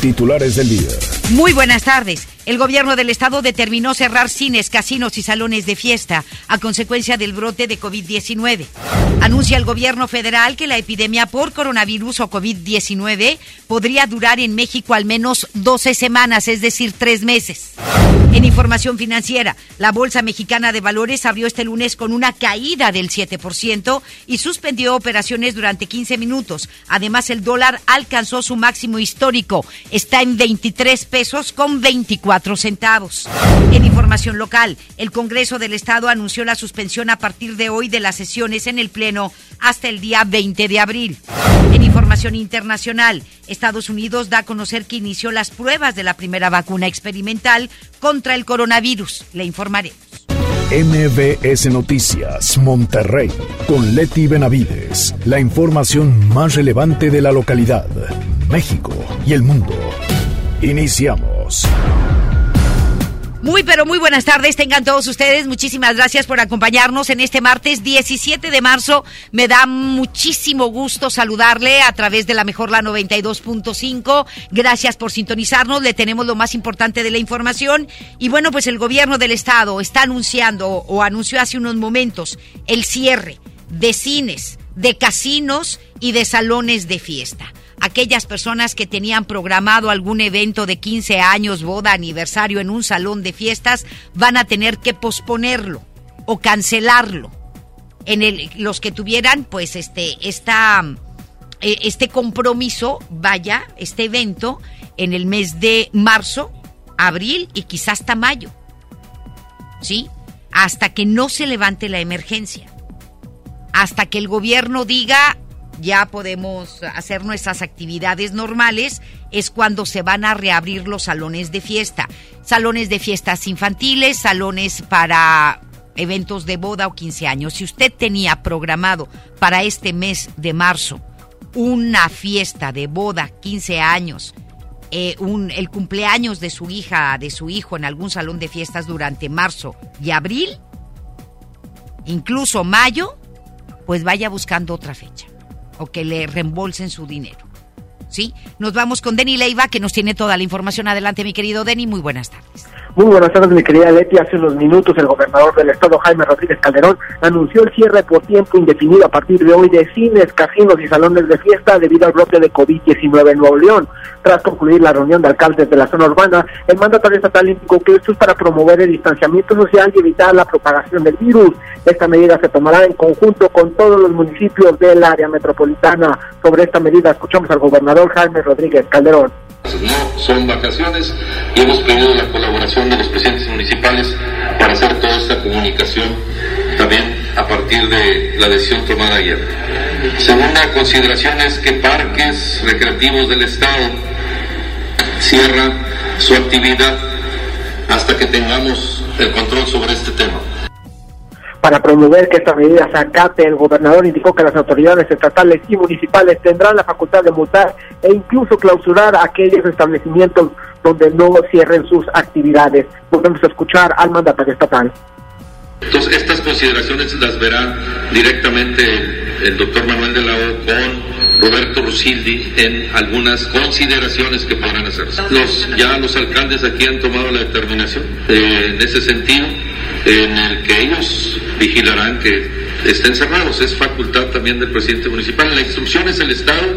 Titulares del día. Muy buenas tardes. El gobierno del estado determinó cerrar cines, casinos y salones de fiesta a consecuencia del brote de COVID-19. Anuncia el gobierno federal que la epidemia por coronavirus o COVID-19 podría durar en México al menos 12 semanas, es decir, tres meses. En información financiera, la Bolsa Mexicana de Valores abrió este lunes con una caída del 7% y suspendió operaciones durante 15 minutos. Además, el dólar alcanzó su máximo histórico. Está en 23 pesos con 24 centavos. En información local, el Congreso del Estado anunció la suspensión a partir de hoy de las sesiones en el Pleno hasta el día 20 de abril. En información internacional, Estados Unidos da a conocer que inició las pruebas de la primera vacuna experimental contra el coronavirus. Le informaremos. MBS Noticias, Monterrey, con Leti Benavides. La información más relevante de la localidad, México y el mundo. Iniciamos. Muy, pero muy buenas tardes, tengan todos ustedes. Muchísimas gracias por acompañarnos en este martes 17 de marzo. Me da muchísimo gusto saludarle a través de la Mejor La 92.5. Gracias por sintonizarnos. Le tenemos lo más importante de la información. Y bueno, pues el gobierno del estado está anunciando o anunció hace unos momentos el cierre de cines, de casinos y de salones de fiesta aquellas personas que tenían programado algún evento de 15 años, boda, aniversario en un salón de fiestas, van a tener que posponerlo o cancelarlo. En el, los que tuvieran, pues, este, esta, eh, este compromiso, vaya, este evento, en el mes de marzo, abril y quizás hasta mayo. ¿Sí? Hasta que no se levante la emergencia. Hasta que el gobierno diga, ya podemos hacer nuestras actividades normales, es cuando se van a reabrir los salones de fiesta. Salones de fiestas infantiles, salones para eventos de boda o 15 años. Si usted tenía programado para este mes de marzo una fiesta de boda, 15 años, eh, un, el cumpleaños de su hija, de su hijo en algún salón de fiestas durante marzo y abril, incluso mayo, pues vaya buscando otra fecha o que le reembolsen su dinero. ¿Sí? Nos vamos con Denny Leiva, que nos tiene toda la información. Adelante, mi querido Denny. Muy buenas tardes. Muy buenas tardes, mi querida Leti. Hace unos minutos el gobernador del estado, Jaime Rodríguez Calderón, anunció el cierre por tiempo indefinido a partir de hoy de cines, casinos y salones de fiesta debido al brote de COVID-19 en Nuevo León. Tras concluir la reunión de alcaldes de la zona urbana, el mandatario estatal indicó que esto es para promover el distanciamiento social y evitar la propagación del virus. Esta medida se tomará en conjunto con todos los municipios del área metropolitana. Sobre esta medida escuchamos al gobernador Jaime Rodríguez Calderón. No son vacaciones y hemos pedido la colaboración de los presidentes municipales para hacer toda esta comunicación también a partir de la decisión tomada ayer. Segunda consideración es que parques recreativos del Estado cierran su actividad hasta que tengamos el control sobre este tema. Para promover que esta medida se acate, el gobernador indicó que las autoridades estatales y municipales tendrán la facultad de multar e incluso clausurar aquellos establecimientos donde no cierren sus actividades. Podemos escuchar al mandatario estatal. Entonces, estas consideraciones las verá directamente el doctor Manuel de la O con Roberto Rosildi en algunas consideraciones que podrán hacerse. Los, ya los alcaldes aquí han tomado la determinación eh, en ese sentido en el que ellos vigilarán que estén cerrados. Es facultad también del presidente municipal. La instrucción es el Estado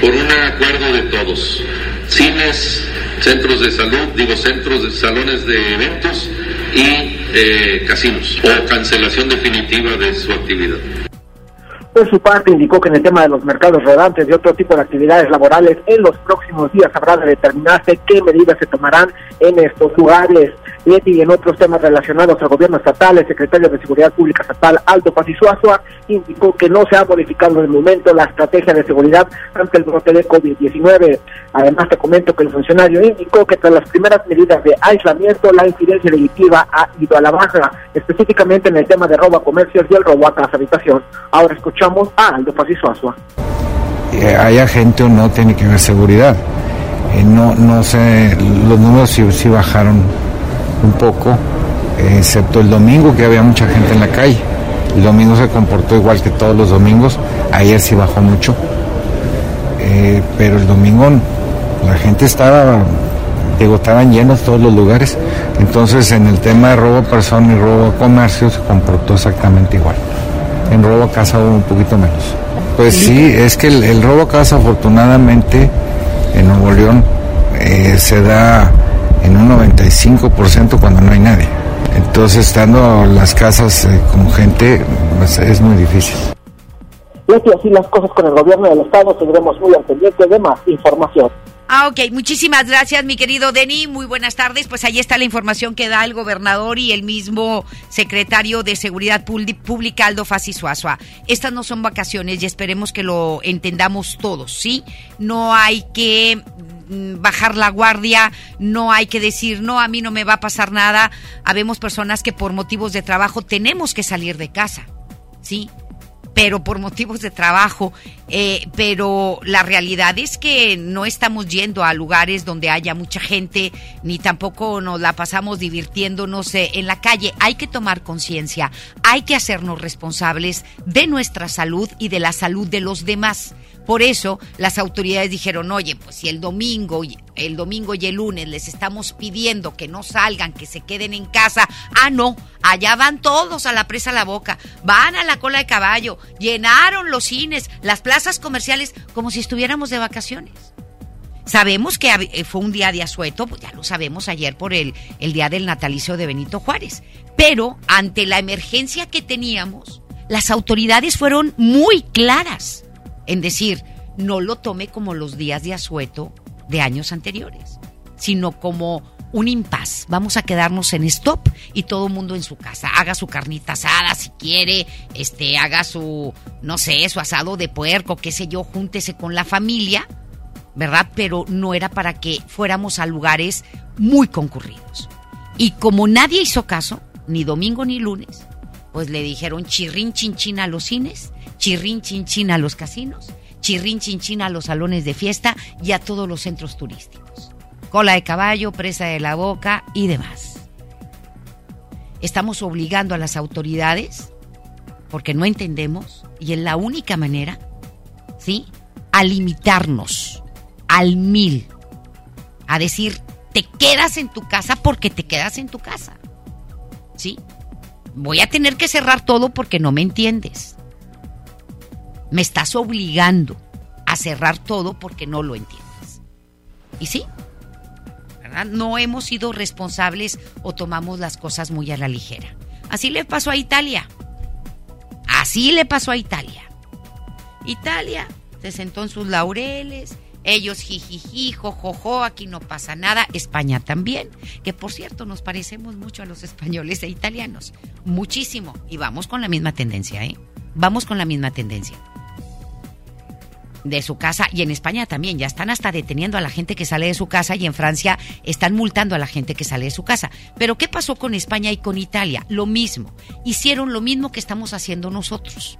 por un acuerdo de todos. Cines, centros de salud, digo centros de salones de eventos y eh, casinos o cancelación definitiva de su actividad. Por su parte, indicó que en el tema de los mercados rodantes y otro tipo de actividades laborales, en los próximos días habrá de determinarse qué medidas se tomarán en estos lugares y en otros temas relacionados al gobierno estatal, el secretario de Seguridad Pública Estatal, Aldo Pacizuazua, indicó que no se ha modificado en el momento la estrategia de seguridad ante el brote de COVID-19. Además, te comento que el funcionario indicó que tras las primeras medidas de aislamiento, la incidencia delictiva ha ido a la baja, específicamente en el tema de robo a comercios y el robo a casa habitación. Ahora escuchamos a Aldo Pacizuazua. Eh, haya gente o no, tiene que haber seguridad Eh, no, no sé, los números sí, sí bajaron un poco, excepto el domingo que había mucha gente en la calle. El domingo se comportó igual que todos los domingos, ayer sí bajó mucho, eh, pero el domingo la gente estaba, digo, estaban llenos todos los lugares, entonces en el tema de robo a persona y robo a comercio se comportó exactamente igual. En robo a casa hubo un poquito menos. Pues sí, es que el, robo a casa afortunadamente en Nuevo León eh, se da en un 95% cuando no hay nadie. Entonces, estando las casas eh, con gente, pues, es muy difícil. Y así las cosas con el gobierno del Estado, tendremos muy al pendiente de más información. Ah, ok. Muchísimas gracias, mi querido Denny. Muy buenas tardes. Pues ahí está la información que da el gobernador y el mismo secretario de Seguridad Pública, Aldo Fassi Suazua. Estas no son vacaciones y esperemos que lo entendamos todos, ¿sí? No hay que mm, bajar la guardia, no hay que decir, no, a mí no me va a pasar nada. Habemos personas que por motivos de trabajo tenemos que salir de casa, ¿sí? Pero por motivos de trabajo. Eh, pero la realidad es que no estamos yendo a lugares donde haya mucha gente, ni tampoco nos la pasamos divirtiéndonos eh, en la calle. Hay que tomar conciencia, hay que hacernos responsables de nuestra salud y de la salud de los demás. Por eso las autoridades dijeron, oye, pues si el domingo, el domingo y el lunes les estamos pidiendo que no salgan, que se queden en casa, ah, no, allá van todos a la presa a la boca, van a la cola de caballo, llenaron los cines, las plazas comerciales, como si estuviéramos de vacaciones. Sabemos que eh, fue un día de asueto, pues ya lo sabemos ayer por el, el día del natalicio de Benito Juárez. Pero ante la emergencia que teníamos, las autoridades fueron muy claras en decir, no lo tome como los días de asueto de años anteriores, sino como un impas. Vamos a quedarnos en stop y todo el mundo en su casa. Haga su carnita asada si quiere, este, haga su, no sé, su asado de puerco, qué sé yo, júntese con la familia, ¿verdad? Pero no era para que fuéramos a lugares muy concurridos. Y como nadie hizo caso, ni domingo ni lunes, pues le dijeron chirrín chinchín a los cines chirrín chinchín a los casinos, chirrín chinchín a los salones de fiesta y a todos los centros turísticos. Cola de caballo, presa de la boca y demás. Estamos obligando a las autoridades porque no entendemos y es la única manera, ¿sí? A limitarnos al mil. A decir, te quedas en tu casa porque te quedas en tu casa. ¿Sí? Voy a tener que cerrar todo porque no me entiendes me estás obligando a cerrar todo porque no lo entiendes. Y sí, ¿verdad? No hemos sido responsables o tomamos las cosas muy a la ligera. Así le pasó a Italia. Así le pasó a Italia. Italia se sentó en sus laureles, ellos jijiji, jojojo, aquí no pasa nada. España también, que por cierto nos parecemos mucho a los españoles e italianos. Muchísimo. Y vamos con la misma tendencia, ¿eh? Vamos con la misma tendencia de su casa y en España también ya están hasta deteniendo a la gente que sale de su casa y en Francia están multando a la gente que sale de su casa. Pero ¿qué pasó con España y con Italia? Lo mismo. Hicieron lo mismo que estamos haciendo nosotros.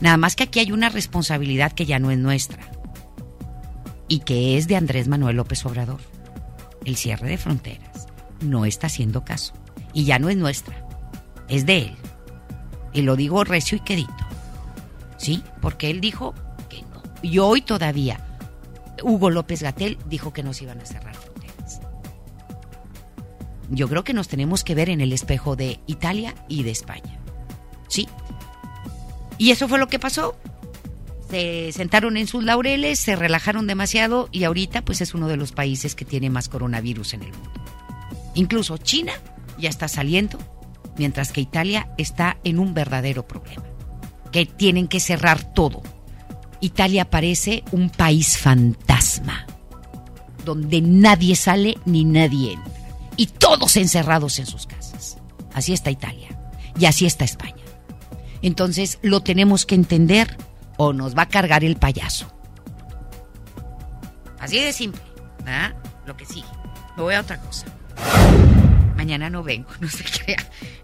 Nada más que aquí hay una responsabilidad que ya no es nuestra y que es de Andrés Manuel López Obrador. El cierre de fronteras no está haciendo caso y ya no es nuestra, es de él. Y lo digo recio y quedito. ¿Sí? Porque él dijo y hoy todavía Hugo López Gatel dijo que nos iban a cerrar fronteras. Yo creo que nos tenemos que ver en el espejo de Italia y de España. ¿Sí? Y eso fue lo que pasó. Se sentaron en sus laureles, se relajaron demasiado y ahorita pues es uno de los países que tiene más coronavirus en el mundo. Incluso China ya está saliendo, mientras que Italia está en un verdadero problema. Que tienen que cerrar todo Italia parece un país fantasma, donde nadie sale ni nadie entra, y todos encerrados en sus casas. Así está Italia, y así está España. Entonces lo tenemos que entender o nos va a cargar el payaso. Así de simple, ¿verdad? Lo que sigue. Me voy a otra cosa. Mañana no vengo, no se crea.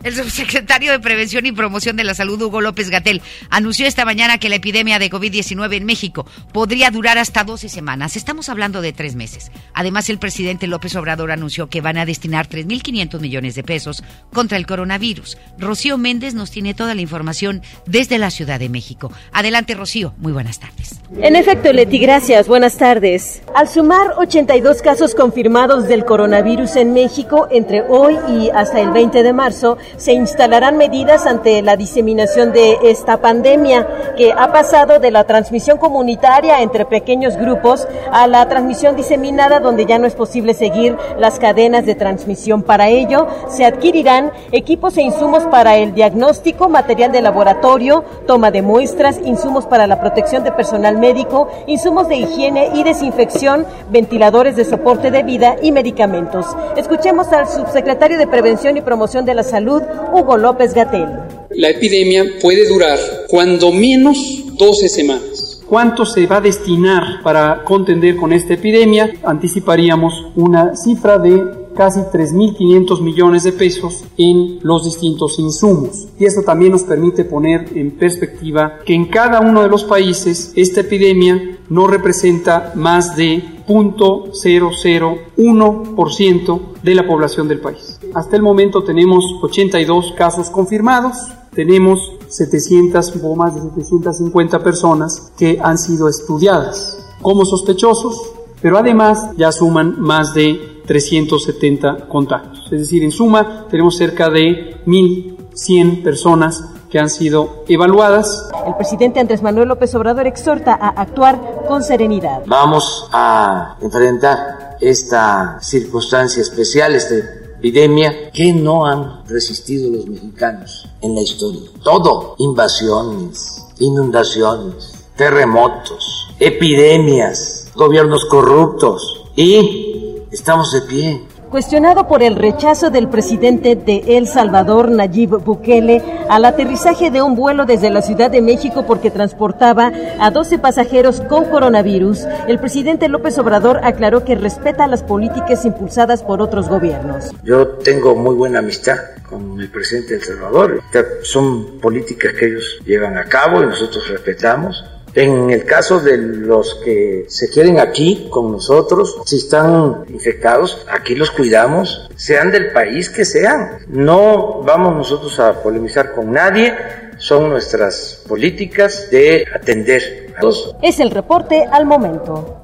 El subsecretario de Prevención y Promoción de la Salud, Hugo López Gatel, anunció esta mañana que la epidemia de COVID-19 en México podría durar hasta 12 semanas. Estamos hablando de tres meses. Además, el presidente López Obrador anunció que van a destinar 3.500 millones de pesos contra el coronavirus. Rocío Méndez nos tiene toda la información desde la Ciudad de México. Adelante, Rocío. Muy buenas tardes. En efecto, Leti, gracias. Buenas tardes. Al sumar 82 casos confirmados del coronavirus en México entre hoy y hasta el 20 de marzo, se instalarán medidas ante la diseminación de esta pandemia que ha pasado de la transmisión comunitaria entre pequeños grupos a la transmisión diseminada donde ya no es posible seguir las cadenas de transmisión. Para ello, se adquirirán equipos e insumos para el diagnóstico, material de laboratorio, toma de muestras, insumos para la protección de personal médico, insumos de higiene y desinfección, ventiladores de soporte de vida y medicamentos. Escuchemos al subsecretario de Prevención y Promoción de la Salud, Hugo López Gatel. La epidemia puede durar cuando menos 12 semanas. ¿Cuánto se va a destinar para contender con esta epidemia? Anticiparíamos una cifra de casi 3.500 millones de pesos en los distintos insumos. Y esto también nos permite poner en perspectiva que en cada uno de los países esta epidemia no representa más de 0.001% de la población del país. Hasta el momento tenemos 82 casos confirmados, tenemos 700 o más de 750 personas que han sido estudiadas como sospechosos, pero además ya suman más de 370 contactos. Es decir, en suma tenemos cerca de 1.100 personas que han sido evaluadas. El presidente Andrés Manuel López Obrador exhorta a actuar con serenidad. Vamos a enfrentar esta circunstancia especial, esta epidemia que no han resistido los mexicanos en la historia. Todo, invasiones, inundaciones, terremotos, epidemias, gobiernos corruptos y estamos de pie Cuestionado por el rechazo del presidente de El Salvador, Nayib Bukele, al aterrizaje de un vuelo desde la Ciudad de México porque transportaba a 12 pasajeros con coronavirus, el presidente López Obrador aclaró que respeta las políticas impulsadas por otros gobiernos. Yo tengo muy buena amistad con el presidente de El Salvador. Son políticas que ellos llevan a cabo y nosotros respetamos. En el caso de los que se queden aquí con nosotros, si están infectados, aquí los cuidamos, sean del país que sean. No vamos nosotros a polemizar con nadie, son nuestras políticas de atender a todos. Es el reporte al momento.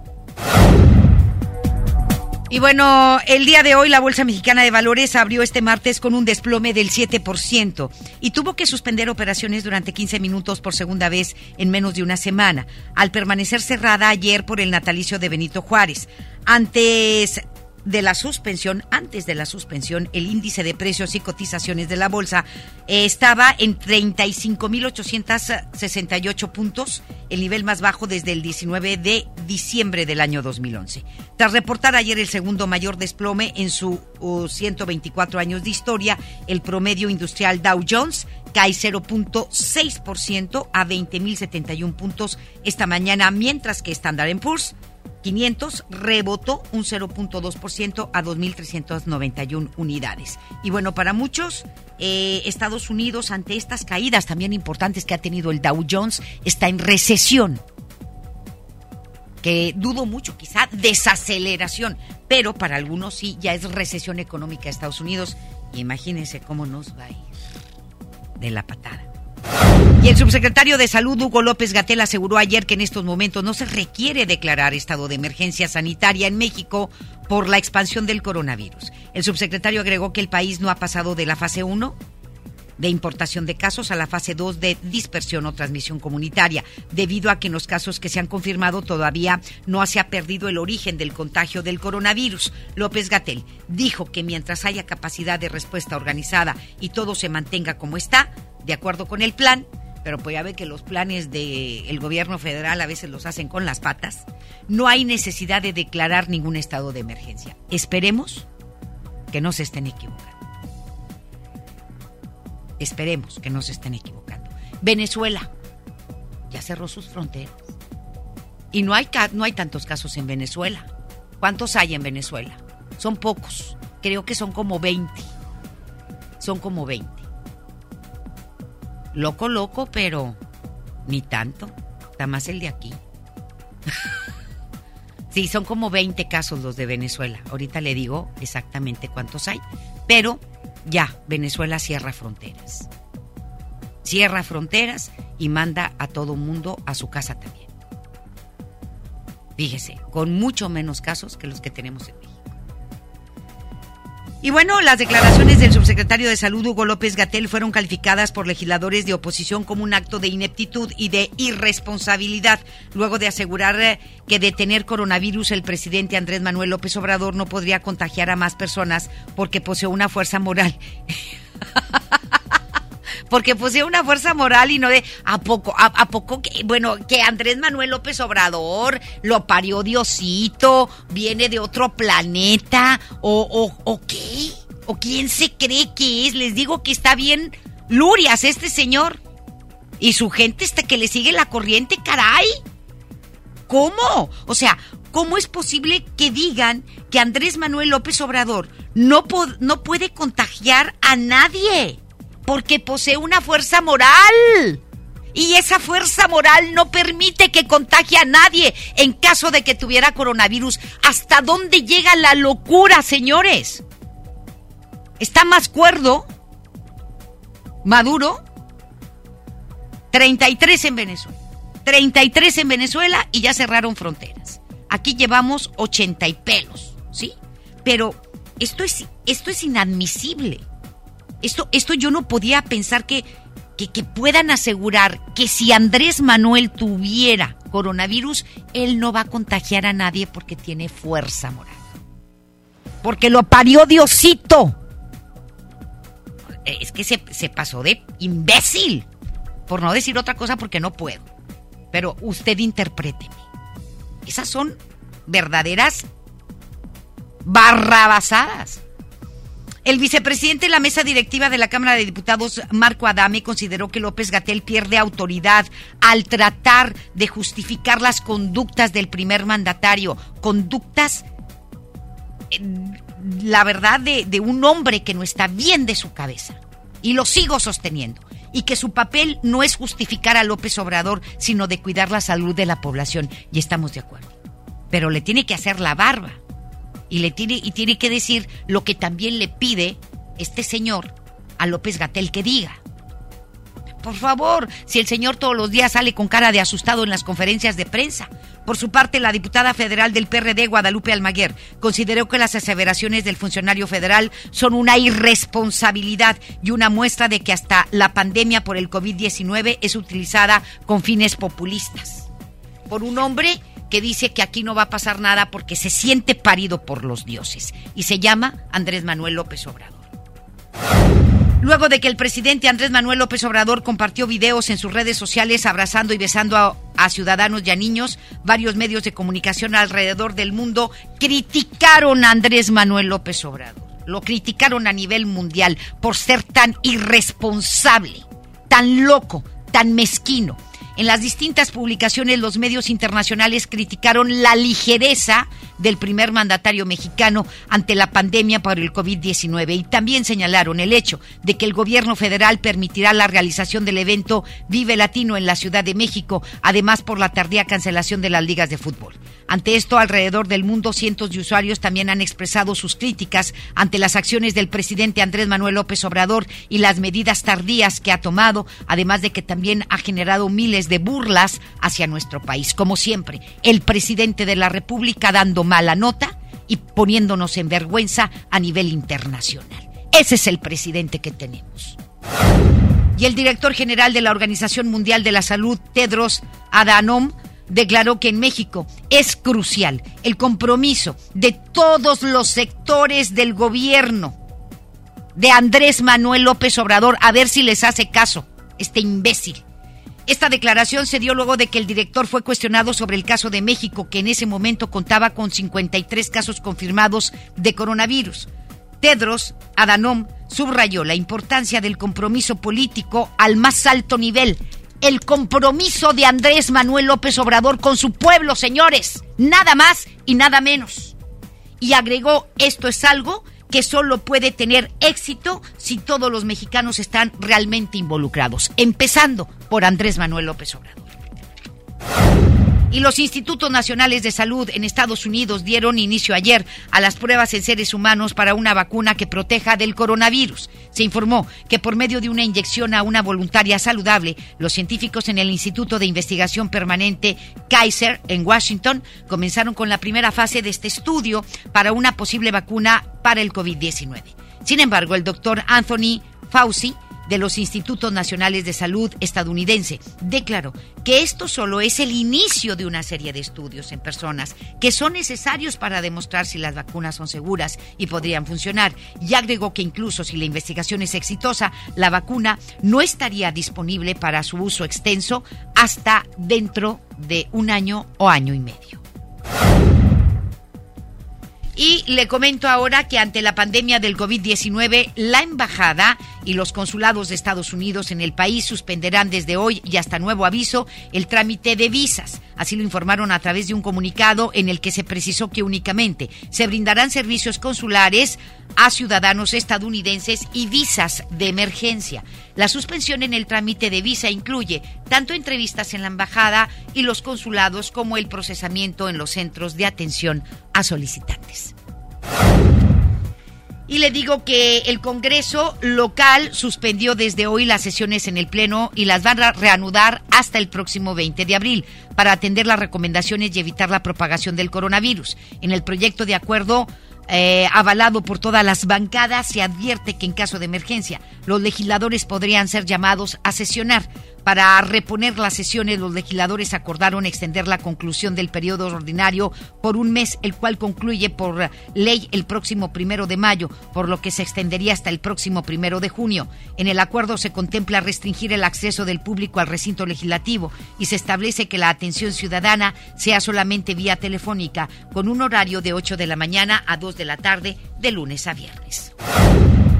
Y bueno, el día de hoy la Bolsa Mexicana de Valores abrió este martes con un desplome del 7% y tuvo que suspender operaciones durante 15 minutos por segunda vez en menos de una semana, al permanecer cerrada ayer por el natalicio de Benito Juárez. Antes de la suspensión, antes de la suspensión, el índice de precios y cotizaciones de la bolsa eh, estaba en 35.868 puntos, el nivel más bajo desde el 19 de diciembre del año 2011. Tras reportar ayer el segundo mayor desplome en su 124 años de historia, el promedio industrial Dow Jones cae 0.6% a 20.071 puntos esta mañana, mientras que Standard Poor's 500 rebotó un 0.2% a 2.391 unidades. Y bueno, para muchos, eh, Estados Unidos, ante estas caídas también importantes que ha tenido el Dow Jones, está en recesión. Que dudo mucho, quizá desaceleración, pero para algunos sí, ya es recesión económica de Estados Unidos. imagínense cómo nos va a ir de la patada. Y el subsecretario de Salud, Hugo López Gatel, aseguró ayer que en estos momentos no se requiere declarar estado de emergencia sanitaria en México por la expansión del coronavirus. El subsecretario agregó que el país no ha pasado de la fase 1 de importación de casos a la fase 2 de dispersión o transmisión comunitaria, debido a que en los casos que se han confirmado todavía no se ha perdido el origen del contagio del coronavirus. López Gatel dijo que mientras haya capacidad de respuesta organizada y todo se mantenga como está, de acuerdo con el plan, pero pues ya ve que los planes del gobierno federal a veces los hacen con las patas, no hay necesidad de declarar ningún estado de emergencia. Esperemos que no se estén equivocando. Esperemos que no se estén equivocando. Venezuela ya cerró sus fronteras. Y no hay, no hay tantos casos en Venezuela. ¿Cuántos hay en Venezuela? Son pocos. Creo que son como 20 son como 20. Loco, loco, pero ni tanto. Está más el de aquí. sí, son como 20 casos los de Venezuela. Ahorita le digo exactamente cuántos hay. Pero ya, Venezuela cierra fronteras. Cierra fronteras y manda a todo mundo a su casa también. Fíjese, con mucho menos casos que los que tenemos en México. Y bueno, las declaraciones del subsecretario de Salud, Hugo López Gatel, fueron calificadas por legisladores de oposición como un acto de ineptitud y de irresponsabilidad, luego de asegurar eh, que de tener coronavirus el presidente Andrés Manuel López Obrador no podría contagiar a más personas porque posee una fuerza moral. porque posee una fuerza moral y no de a poco, a, poco que, bueno, que Andrés Manuel López Obrador lo parió Diosito, viene de otro planeta, o, o, o qué, o quién se cree que es, les digo que está bien Lurias este señor. Y su gente está que le sigue la corriente, caray. ¿Cómo? O sea, ¿cómo es posible que digan que Andrés Manuel López Obrador no, no puede contagiar a nadie? Porque posee una fuerza moral. Y esa fuerza moral no permite que contagie a nadie en caso de que tuviera coronavirus. ¿Hasta dónde llega la locura, señores? ¿Está más cuerdo? Maduro. 33 en Venezuela. 33 en Venezuela y ya cerraron fronteras. Aquí llevamos 80 y pelos, ¿sí? Pero esto es, esto es inadmisible. Esto, esto yo no podía pensar que, que, puedan asegurar que si Andrés Manuel tuviera coronavirus, él no va a contagiar a nadie porque tiene fuerza moral. Porque lo parió Diosito. Es que se, se pasó de imbécil. Por no decir otra cosa porque no puedo. Pero usted interpréteme. Esas son verdaderas barrabasadas. El vicepresidente de la mesa directiva de la Cámara de Diputados, Marco Adame, consideró que López Gatel pierde autoridad al tratar de justificar las conductas del primer mandatario, conductas, eh, la verdad, de, de un hombre que no está bien de su cabeza. Y lo sigo sosteniendo y que su papel no es justificar a López Obrador, sino de cuidar la salud de la población. Y estamos de acuerdo. Pero le tiene que hacer la barba y le tiene y tiene que decir lo que también le pide este señor a López Gatel que diga. Por favor, si el señor todos los días sale con cara de asustado en las conferencias de prensa. Por su parte, la diputada federal del PRD, Guadalupe Almaguer, consideró que las aseveraciones del funcionario federal son una irresponsabilidad y una muestra de que hasta la pandemia por el COVID-19 es utilizada con fines populistas. Por un hombre que dice que aquí no va a pasar nada porque se siente parido por los dioses y se llama Andrés Manuel López Obrador. Luego de que el presidente Andrés Manuel López Obrador compartió videos en sus redes sociales abrazando y besando a, ciudadanos y a niños, varios medios de comunicación alrededor del mundo criticaron a Andrés Manuel López Obrador. Lo criticaron a nivel mundial por ser tan irresponsable, tan loco, tan mezquino en las distintas publicaciones los medios internacionales criticaron la ligereza del primer mandatario mexicano ante la pandemia por el COVID-19 y también señalaron el hecho de que el gobierno federal permitirá la realización del evento Vive Latino en la Ciudad de México, además por la tardía cancelación de las ligas de fútbol. Ante esto, alrededor del mundo, cientos de usuarios también han expresado sus críticas ante las acciones del presidente Andrés Manuel López Obrador y las medidas tardías que ha tomado, además de que también ha generado miles de burlas hacia nuestro país. Como siempre, el presidente de la República dando mala nota y poniéndonos en vergüenza a nivel internacional. Ese es el presidente que tenemos. Y el director general de la Organización Mundial de la Salud, Tedros Adhanom, declaró que en México es crucial el compromiso de todos los sectores del gobierno de Andrés Manuel López Obrador, a ver si les hace caso este imbécil. Esta declaración se dio luego de que el director fue cuestionado sobre el caso de México, que en ese momento contaba con 53 casos confirmados de coronavirus. Tedros Adhanom subrayó la importancia del compromiso político al más alto nivel el compromiso de Andrés Manuel López Obrador con su pueblo, señores. Nada más y nada menos. Y agregó, esto es algo que solo puede tener éxito si todos los mexicanos están realmente involucrados, empezando por Andrés Manuel López Obrador. Y los institutos nacionales de salud en Estados Unidos dieron inicio ayer a las pruebas en seres humanos para una vacuna que proteja del coronavirus. Se informó que por medio de una inyección a una voluntaria saludable, los científicos en el Instituto de Investigación Permanente Kaiser en Washington comenzaron con la primera fase de este estudio para una posible vacuna para el COVID-19. Sin embargo, el doctor Anthony Fauci de los Institutos Nacionales de Salud estadounidense declaró que esto solo es el inicio de una serie de estudios en personas que son necesarios para demostrar si las vacunas son seguras y podrían funcionar y agregó que incluso si la investigación es exitosa, la vacuna no estaría disponible para su uso extenso hasta dentro de un año o año y medio. Y le comento ahora que ante la pandemia del COVID-19, la embajada y los consulados de Estados Unidos en el país suspenderán desde hoy y hasta nuevo aviso el trámite de visas. Así lo informaron a través de un comunicado en el que se precisó que únicamente se brindarán servicios consulares a ciudadanos estadounidenses y visas de emergencia. La suspensión en el trámite de visa incluye tanto entrevistas en la embajada y los consulados como el procesamiento en los centros de atención a solicitantes. Y le digo que el Congreso local suspendió desde hoy las sesiones en el Pleno y las van a reanudar hasta el próximo 20 de abril para atender las recomendaciones y evitar la propagación del coronavirus. En el proyecto de acuerdo eh, avalado por todas las bancadas, se advierte que en caso de emergencia los legisladores podrían ser llamados a sesionar. Para reponer las sesiones, los legisladores acordaron extender la conclusión del periodo ordinario por un mes, el cual concluye por ley el próximo primero de mayo, por lo que se extendería hasta el próximo primero de junio. En el acuerdo se contempla restringir el acceso del público al recinto legislativo y se establece que la atención ciudadana sea solamente vía telefónica, con un horario de 8 de la mañana a 2 de la tarde, de lunes a viernes.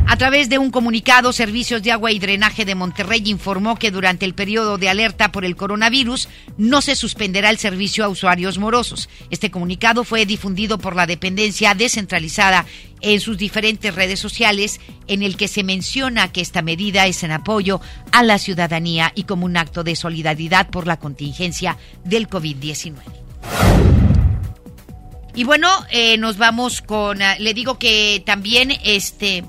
A través de un comunicado, Servicios de Agua y Drenaje de Monterrey informó que durante el periodo de alerta por el coronavirus no se suspenderá el servicio a usuarios morosos. Este comunicado fue difundido por la dependencia descentralizada en sus diferentes redes sociales, en el que se menciona que esta medida es en apoyo a la ciudadanía y como un acto de solidaridad por la contingencia del COVID-19. Y bueno, eh, nos vamos con, uh, le digo que también este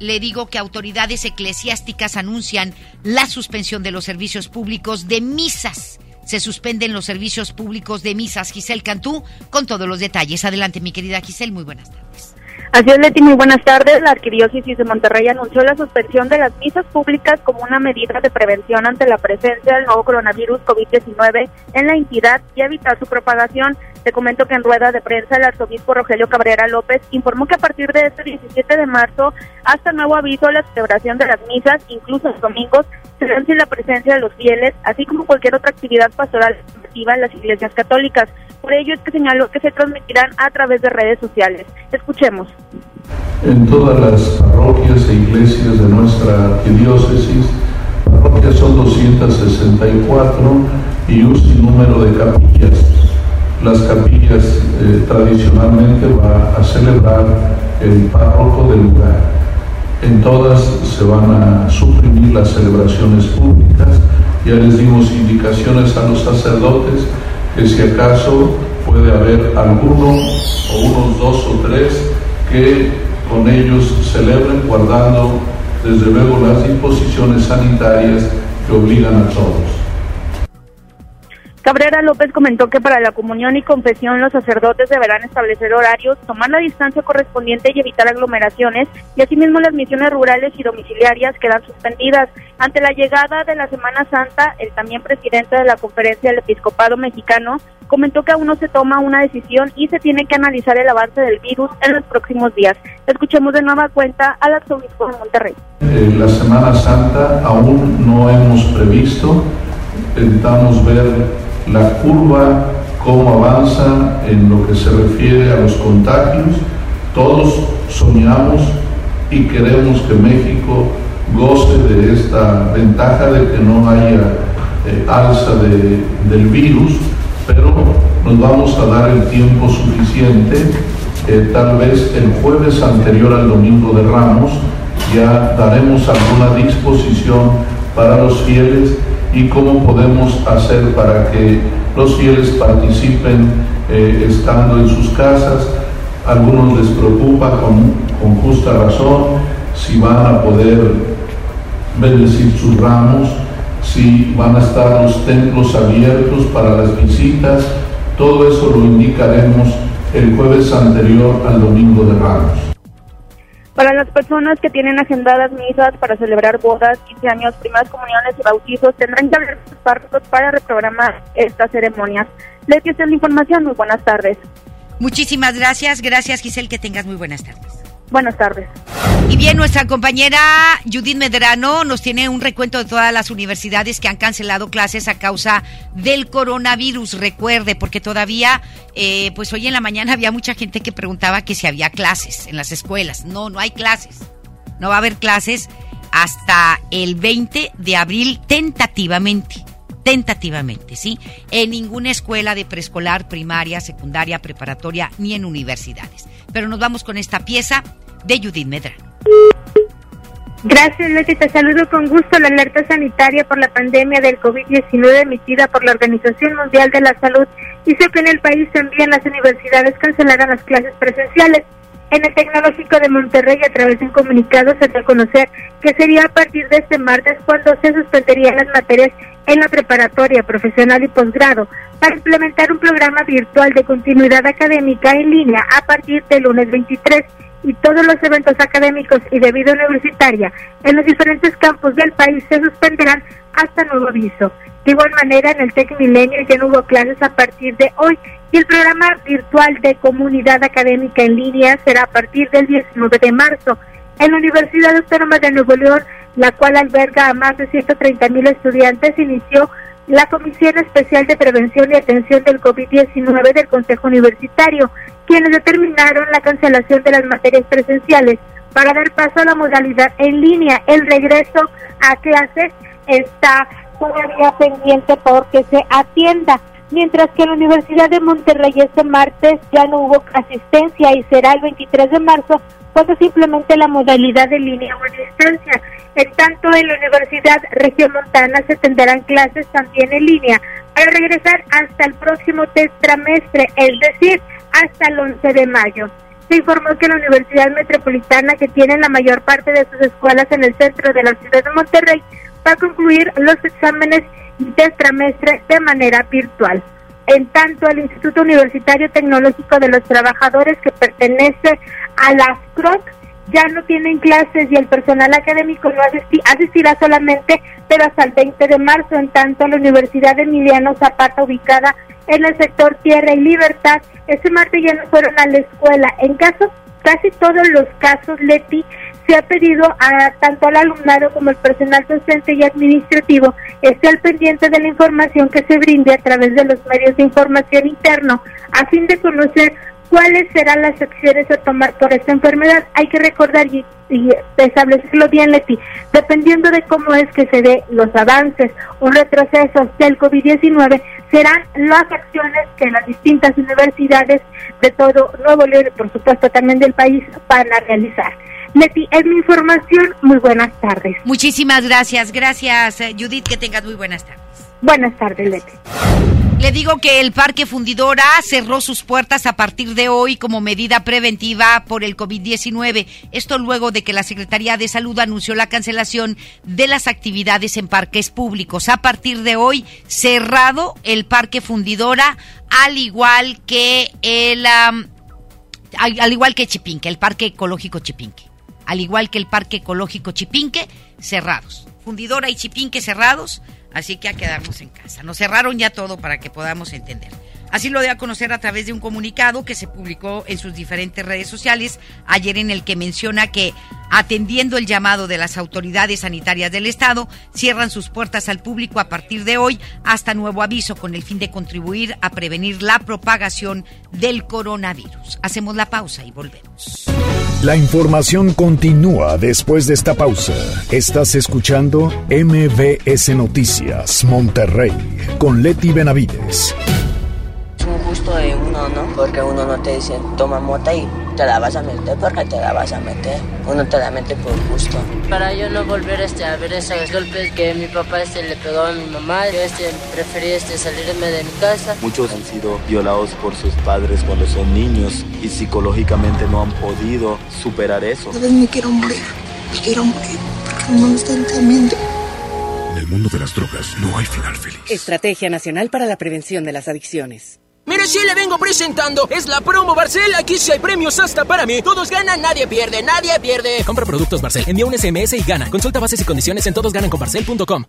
le digo que autoridades eclesiásticas anuncian la suspensión de los servicios públicos de misas. Se suspenden los servicios públicos de misas. Giselle Cantú, con todos los detalles. Adelante, mi querida Giselle, muy buenas tardes. Así es, Leti, muy buenas tardes. La Arquidiócesis de Monterrey anunció la suspensión de las misas públicas como una medida de prevención ante la presencia del nuevo coronavirus COVID-19 en la entidad y evitar su propagación. Te comento que en rueda de prensa el arzobispo Rogelio Cabrera López informó que a partir de este 17 de marzo, hasta nuevo aviso, la celebración de las misas, incluso los domingos, serán sin la presencia de los fieles, así como cualquier otra actividad pastoral en las iglesias católicas. Por ello es que señaló que se transmitirán a través de redes sociales. Escuchemos. En todas las parroquias e iglesias de nuestra arquidiócesis, parroquias son 264 y un sinnúmero de capillas. Las capillas eh, tradicionalmente va a celebrar el párroco del lugar. En todas se van a suprimir las celebraciones públicas. Ya les dimos indicaciones a los sacerdotes que si acaso puede haber alguno o unos dos o tres que con ellos celebren guardando desde luego las disposiciones sanitarias que obligan a todos. Cabrera López comentó que para la comunión y confesión los sacerdotes deberán establecer horarios, tomar la distancia correspondiente y evitar aglomeraciones, y asimismo las misiones rurales y domiciliarias quedan suspendidas. Ante la llegada de la Semana Santa, el también presidente de la Conferencia del Episcopado Mexicano comentó que aún no se toma una decisión y se tiene que analizar el avance del virus en los próximos días. Escuchemos de nueva cuenta al arzobispo de Monterrey. La Semana Santa aún no hemos previsto, intentamos ver la curva, cómo avanza en lo que se refiere a los contagios. Todos soñamos y queremos que México goce de esta ventaja de que no haya eh, alza del virus, pero nos vamos a dar el tiempo suficiente eh, tal vez el jueves anterior al domingo de Ramos, ya daremos alguna disposición para los fieles y cómo podemos hacer para que los fieles participen eh, estando en sus casas. Algunos les preocupa con, con justa razón si van a poder bendecir sus ramos, si van a estar los templos abiertos para las visitas. Todo eso lo indicaremos el jueves anterior al domingo de Ramos. Para las personas que tienen agendadas misas para celebrar bodas, 15 años, primeras comuniones y bautizos, tendrán que abrir sus párrafos para reprogramar estas ceremonias. Les esta la información. Muy buenas tardes. Muchísimas gracias. Gracias, Giselle. Que tengas muy buenas tardes. Buenas tardes. Y bien, nuestra compañera Judith Medrano nos tiene un recuento de todas las universidades que han cancelado clases a causa del coronavirus. Recuerde, porque todavía, eh, pues hoy en la mañana había mucha gente que preguntaba que si había clases en las escuelas. No, no hay clases. No va a haber clases hasta el 20 de abril tentativamente. Tentativamente, ¿sí? En ninguna escuela de preescolar, primaria, secundaria, preparatoria, ni en universidades. Pero nos vamos con esta pieza de Judith Medrano. Gracias, Leti. Te saludo con gusto. La alerta sanitaria por la pandemia del COVID-19 emitida por la Organización Mundial de la Salud hizo que en el país también las universidades cancelaran las clases presenciales. En el Tecnológico de Monterrey, a través de un comunicado, se dio a conocer que sería a partir de este martes cuando se suspenderían las materias en la preparatoria profesional y posgrado para implementar un programa virtual de continuidad académica en línea a partir del lunes 23 y todos los eventos académicos y de vida universitaria en los diferentes campos del país se suspenderán hasta nuevo aviso. De igual manera, en el Tec Milenio ya no hubo clases a partir de hoy y el programa virtual de comunidad académica en línea será a partir del 19 de marzo. En la Universidad Autónoma de Nuevo León, la cual alberga a más de 130 mil estudiantes, inició la Comisión Especial de Prevención y Atención del COVID-19 del Consejo Universitario, quienes determinaron la cancelación de las materias presenciales para dar paso a la modalidad en línea. El regreso a clases está todavía pendiente porque se atienda. Mientras que en la Universidad de Monterrey este martes ya no hubo asistencia y será el 23 de marzo cuando simplemente la modalidad de línea o distancia. En tanto, en la Universidad Regiomontana se tendrán clases también en línea para regresar hasta el próximo trimestre, es decir, hasta el 11 de mayo. Se informó que la Universidad Metropolitana, que tiene la mayor parte de sus escuelas en el centro de la ciudad de Monterrey, va a concluir los exámenes del trimestre de manera virtual. En tanto, el Instituto Universitario Tecnológico de los Trabajadores, que pertenece a las CROC, ya no tienen clases y el personal académico no asistirá solamente, pero hasta el 20 de marzo. En tanto, la Universidad de Emiliano Zapata, ubicada en el sector Tierra y Libertad, este martes ya no fueron a la escuela. En caso, casi todos los casos, Leti, se ha pedido a tanto al alumnado como al personal docente y administrativo esté al pendiente de la información que se brinde a través de los medios de información interno a fin de conocer cuáles serán las acciones a tomar por esta enfermedad. Hay que recordar y, establecerlo bien, Leti, dependiendo de cómo es que se dé los avances o retrocesos del COVID-19, serán las acciones que las distintas universidades de todo Nuevo León y por supuesto también del país van a realizar. Leti, es mi información. Muy buenas tardes. Muchísimas gracias. Gracias, eh, Judith. Que tengas muy buenas tardes. Buenas tardes, Leti. Le digo que el Parque Fundidora cerró sus puertas a partir de hoy como medida preventiva por el COVID-19. Esto luego de que la Secretaría de Salud anunció la cancelación de las actividades en parques públicos. A partir de hoy, cerrado el Parque Fundidora, al igual que el, al igual que Chipinque, el Parque Ecológico Chipinque. Al igual que el Parque Ecológico Chipinque, cerrados. Fundidora y Chipinque cerrados Así que a quedarnos en casa. Nos cerraron ya todo para que podamos entender. Así lo dio a conocer a través de un comunicado que se publicó en sus diferentes redes sociales ayer en el que menciona que, atendiendo el llamado de las autoridades sanitarias del Estado, cierran sus puertas al público a partir de hoy hasta nuevo aviso con el fin de contribuir a prevenir la propagación del coronavirus. Hacemos la pausa y volvemos. La información continúa después de esta pausa. Estás escuchando MBS Noticias Monterrey con Leti Benavides gusto de uno, ¿no? porque uno no te dice toma mota y te la vas a meter porque te la vas a meter. Uno te la mete por gusto. Para yo no volver este, a ver esos golpes que mi papá este, le pegó a mi mamá, yo este, preferí este, salirme de mi casa. Muchos han sido violados por sus padres cuando son niños y psicológicamente no han podido superar eso. A veces me quiero morir, me quiero morir porque no me están entendiendo. En el mundo de las drogas no hay final feliz. Estrategia Nacional para la Prevención de las Adicciones. Mire, sí le vengo presentando. Es la promo Barcel. Aquí sí hay premios hasta para mí. Todos ganan, nadie pierde, nadie pierde. Compra productos Barcel. Envía un SMS y gana. Consulta bases y condiciones en todosgananconbarcel.com.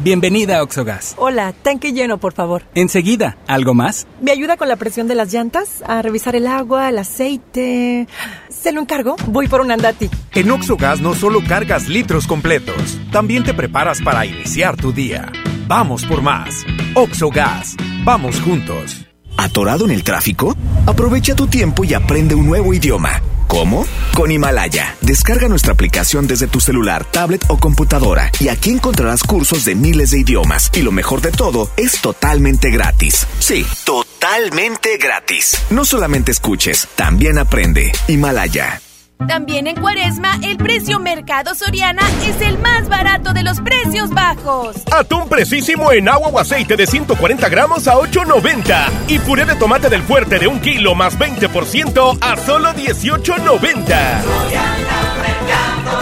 Bienvenida a Oxogas. Hola, tanque lleno, por favor. Enseguida, ¿algo más? ¿Me ayuda con la presión de las llantas? A revisar el agua, el aceite. ¿Se lo encargo? Voy por un andati. En Oxogas no solo cargas litros completos, también te preparas para iniciar tu día. Vamos por más. Oxogas. Vamos juntos. ¿Atorado en el tráfico? Aprovecha tu tiempo y aprende un nuevo idioma. ¿Cómo? Con Himalaya. Descarga nuestra aplicación desde tu celular, tablet o computadora y aquí encontrarás cursos de miles de idiomas. Y lo mejor de todo, es totalmente gratis. Sí, totalmente gratis. No solamente escuches, también aprende. Himalaya. También en Cuaresma, el precio Mercado Soriana es el más barato de los precios bajos. Atún precisísimo en agua o aceite de 140 gramos a 8.90. Y puré de tomate del fuerte de un kilo más 20% a solo 18.90.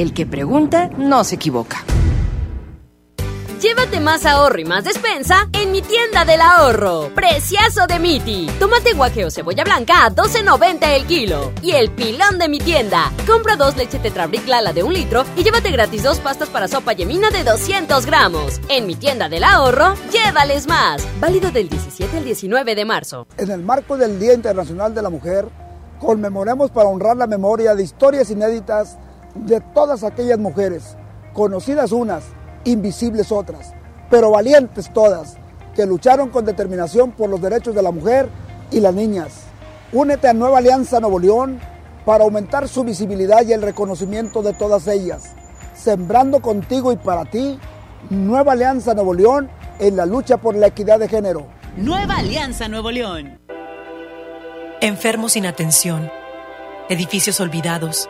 El que pregunta no se equivoca. Llévate más ahorro y más despensa en mi tienda del ahorro. Precioso de Miti. Tomate guaje o cebolla blanca a 12.90 el kilo. Y el pilón de mi tienda. Compra dos leche Tetrabric Lala de un litro y llévate gratis dos pastas para sopa yemina de 200 gramos. En mi tienda del ahorro, llévales más. Válido del 17 al 19 de marzo. En el marco del Día Internacional de la Mujer, conmemoremos para honrar la memoria de historias inéditas de todas aquellas mujeres, conocidas unas, invisibles otras, pero valientes todas, que lucharon con determinación por los derechos de la mujer y las niñas. Únete a Nueva Alianza Nuevo León para aumentar su visibilidad y el reconocimiento de todas ellas, sembrando contigo y para ti Nueva Alianza Nuevo León en la lucha por la equidad de género. Nueva Alianza Nuevo León. Enfermos sin atención, edificios olvidados,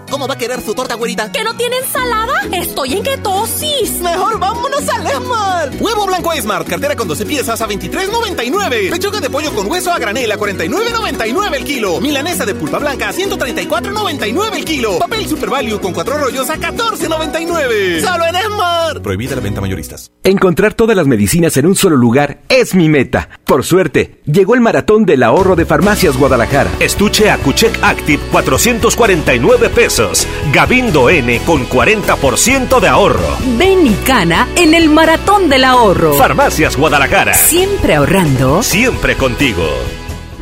¿Cómo va a querer su torta, güerita? ¿Que no tiene ensalada? Estoy en ketosis. Mejor vámonos al Esmart. Huevo blanco Smart, cartera con 12 piezas a 23.99. Pechuga de pollo con hueso a granel a 49.99 el kilo. Milanesa de pulpa blanca a 134.99 el kilo. Papel Super Value con cuatro rollos a 14.99. Solo en Esmart. Prohibida la venta mayoristas. Encontrar todas las medicinas en un solo lugar es mi meta. Por suerte, llegó el maratón del ahorro de Farmacias Guadalajara. Estuche Acuchec Active 449 pesos. Gabindo N con 40% de ahorro. Ven y cana en el maratón del ahorro. Farmacias Guadalajara. Siempre ahorrando. Siempre contigo.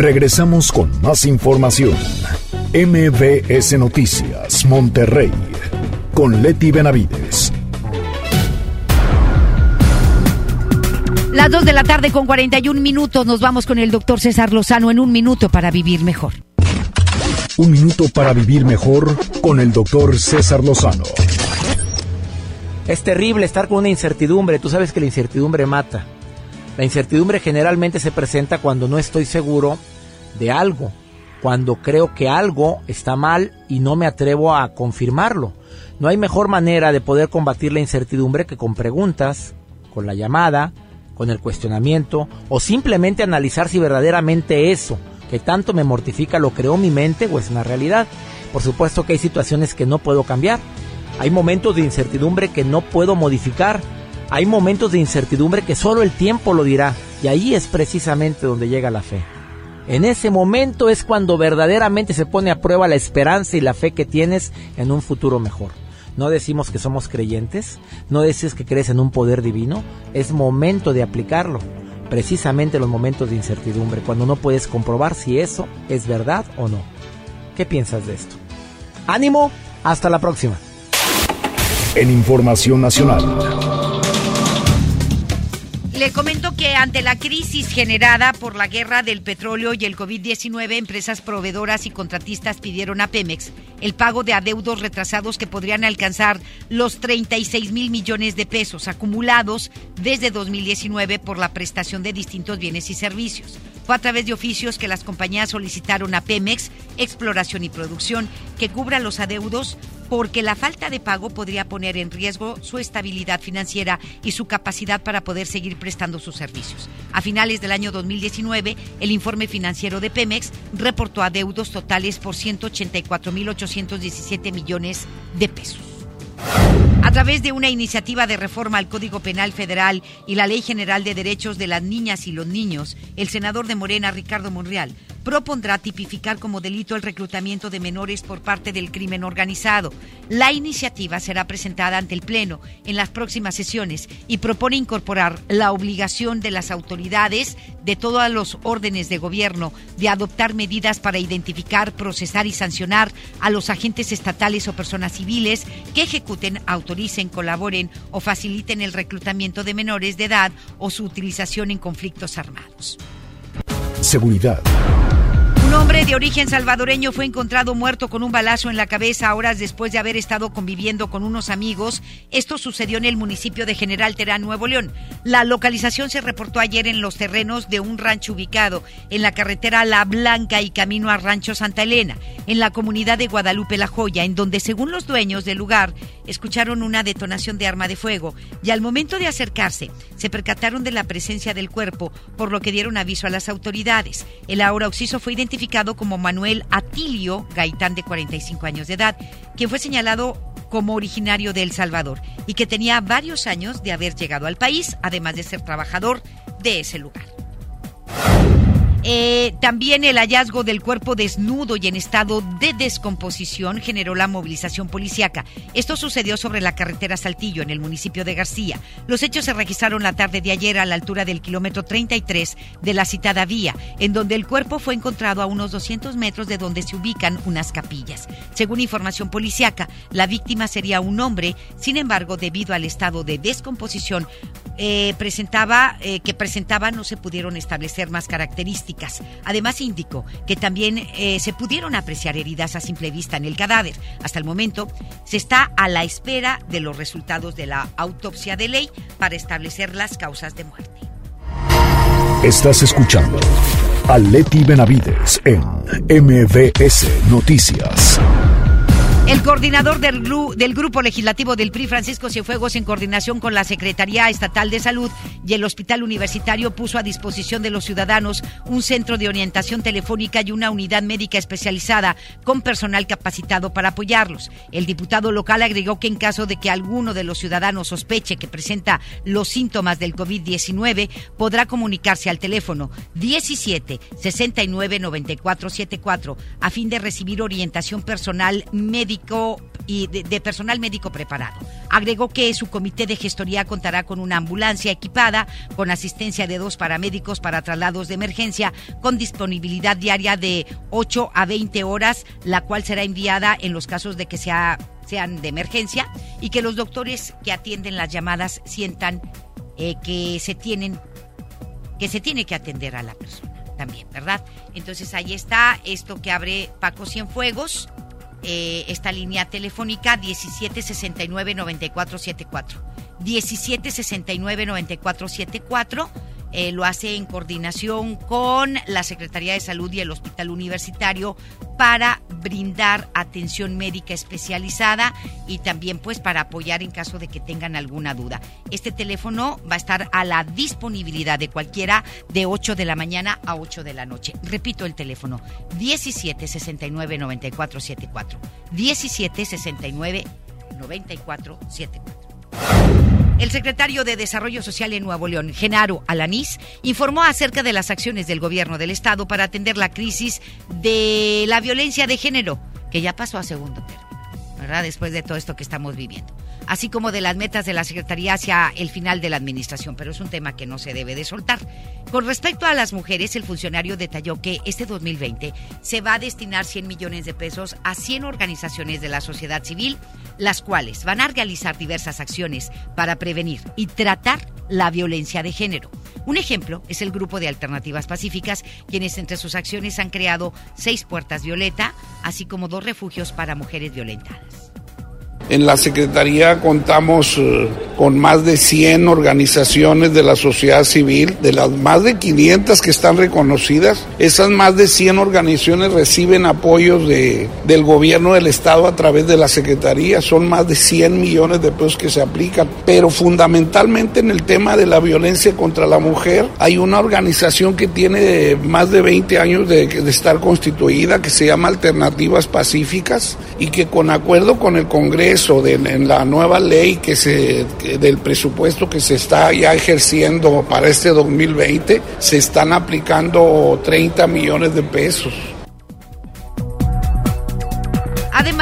Regresamos con más información. MBS Noticias, Monterrey, con Leti Benavides. Las 2 de la tarde con 41 minutos nos vamos con el doctor César Lozano en un minuto para vivir mejor. Un minuto para vivir mejor con el doctor César Lozano. Es terrible estar con una incertidumbre. Tú sabes que la incertidumbre mata. La incertidumbre generalmente se presenta cuando no estoy seguro de algo, cuando creo que algo está mal y no me atrevo a confirmarlo. No hay mejor manera de poder combatir la incertidumbre que con preguntas, con la llamada, con el cuestionamiento o simplemente analizar si verdaderamente eso que tanto me mortifica lo creó mi mente o es una realidad. Por supuesto que hay situaciones que no puedo cambiar. Hay momentos de incertidumbre que no puedo modificar. Hay momentos de incertidumbre que solo el tiempo lo dirá. Y ahí es precisamente donde llega la fe. En ese momento es cuando verdaderamente se pone a prueba la esperanza y la fe que tienes en un futuro mejor. No decimos que somos creyentes, no decimos que crees en un poder divino, es momento de aplicarlo. Precisamente en los momentos de incertidumbre, cuando no puedes comprobar si eso es verdad o no. ¿Qué piensas de esto? Ánimo, hasta la próxima. En Información Nacional. Le comento que ante la crisis generada por la guerra del petróleo y el COVID-19, empresas proveedoras y contratistas pidieron a Pemex el pago de adeudos retrasados que podrían alcanzar los 36 mil millones de pesos acumulados desde 2019 por la prestación de distintos bienes y servicios. Fue a través de oficios que las compañías solicitaron a Pemex, Exploración y Producción, que cubra los adeudos porque la falta de pago podría poner en riesgo su estabilidad financiera y su capacidad para poder seguir prestando sus servicios. A finales del año 2019, el informe financiero de Pemex reportó adeudos totales por 184.817 millones de pesos. A través de una iniciativa de reforma al Código Penal Federal y la Ley General de Derechos de las Niñas y los Niños, el senador de Morena, Ricardo Monreal, propondrá tipificar como delito el reclutamiento de menores por parte del crimen organizado. La iniciativa será presentada ante el Pleno en las próximas sesiones y propone incorporar la obligación de las autoridades de todos los órdenes de gobierno de adoptar medidas para identificar, procesar y sancionar a los agentes estatales o personas civiles que ejecuten, colaboren o faciliten el reclutamiento de menores de edad o su utilización en conflictos armados. Seguridad. Un hombre de origen salvadoreño fue encontrado muerto con un balazo en la cabeza horas después de haber estado conviviendo con unos amigos. Esto sucedió en el municipio de General Terán, Nuevo León. La localización se reportó ayer en los terrenos de un rancho ubicado en la carretera La Blanca y camino a Rancho Santa Elena, en la comunidad de Guadalupe La Joya, en donde según los dueños del lugar escucharon una detonación de arma de fuego y al momento de acercarse se percataron de la presencia del cuerpo, por lo que dieron aviso a las autoridades. El ahora occiso fue identificado como Manuel Atilio Gaitán, de 45 años de edad, quien fue señalado como originario de El Salvador y que tenía varios años de haber llegado al país, además de ser trabajador de ese lugar. Eh, también el hallazgo del cuerpo desnudo y en estado de descomposición generó la movilización policíaca. Esto sucedió sobre la carretera Saltillo, en el municipio de García. Los hechos se registraron la tarde de ayer a la altura del kilómetro 33 de la citada vía, en donde el cuerpo fue encontrado a unos 200 metros de donde se ubican unas capillas. Según información policíaca, la víctima sería un hombre, sin embargo, debido al estado de descomposición eh, presentaba, eh, que presentaba no se pudieron establecer más características Además, indicó que también eh, se pudieron apreciar heridas a simple vista en el cadáver. Hasta el momento, se está a la espera de los resultados de la autopsia de ley para establecer las causas de muerte. Estás escuchando a Leti Benavides en MBS Noticias. El coordinador del, Grupo Legislativo del PRI, Francisco Cienfuegos, en coordinación con la Secretaría Estatal de Salud y el Hospital Universitario, puso a disposición de los ciudadanos un centro de orientación telefónica y una unidad médica especializada con personal capacitado para apoyarlos. El diputado local agregó que en caso de que alguno de los ciudadanos sospeche que presenta los síntomas del COVID-19, podrá comunicarse al teléfono 17 69 94 74 a fin de recibir orientación personal médica y de, personal médico preparado. Agregó que su comité de gestoría contará con una ambulancia equipada, con asistencia de dos paramédicos para traslados de emergencia, con disponibilidad diaria de 8 a 20 horas, la cual será enviada en los casos de que sea, sean de emergencia y que los doctores que atienden las llamadas sientan eh, que se tienen que se tiene que atender a la persona. también, ¿verdad? Entonces ahí está esto que abre Paco Cienfuegos, eh, esta línea telefónica 1769-9474. 1769-9474 eh, lo hace en coordinación con la Secretaría de Salud y el Hospital Universitario para brindar atención médica especializada y también pues para apoyar en caso de que tengan alguna duda. Este teléfono va a estar a la disponibilidad de cualquiera de 8 de la mañana a 8 de la noche. Repito el teléfono 17 69 94 74. 17 69 94 74. El secretario de Desarrollo Social en Nuevo León, Genaro Alanís, informó acerca de las acciones del gobierno del estado para atender la crisis de la violencia de género, que ya pasó a segundo término, Después de todo esto que estamos viviendo así como de las metas de la Secretaría hacia el final de la administración, pero es un tema que no se debe de soltar. Con respecto a las mujeres, el funcionario detalló que este 2020 se va a destinar 100 millones de pesos a 100 organizaciones de la sociedad civil, las cuales van a realizar diversas acciones para prevenir y tratar la violencia de género. Un ejemplo es el grupo de Alternativas Pacíficas, quienes entre sus acciones han creado seis puertas violeta, así como dos refugios para mujeres violentadas. En la Secretaría contamos eh, con más de 100 organizaciones de la sociedad civil, de las más de 500 que están reconocidas. Esas más de 100 organizaciones reciben apoyos de, del gobierno del Estado a través de la Secretaría. Son más de 100 millones de pesos que se aplican. Pero fundamentalmente en el tema de la violencia contra la mujer, hay una organización que tiene más de 20 años de, de estar constituida, que se llama Alternativas Pacíficas, y que con acuerdo con el Congreso, de, en la nueva ley que se, del presupuesto que se está ya ejerciendo para este 2020, se están aplicando 30 millones de pesos.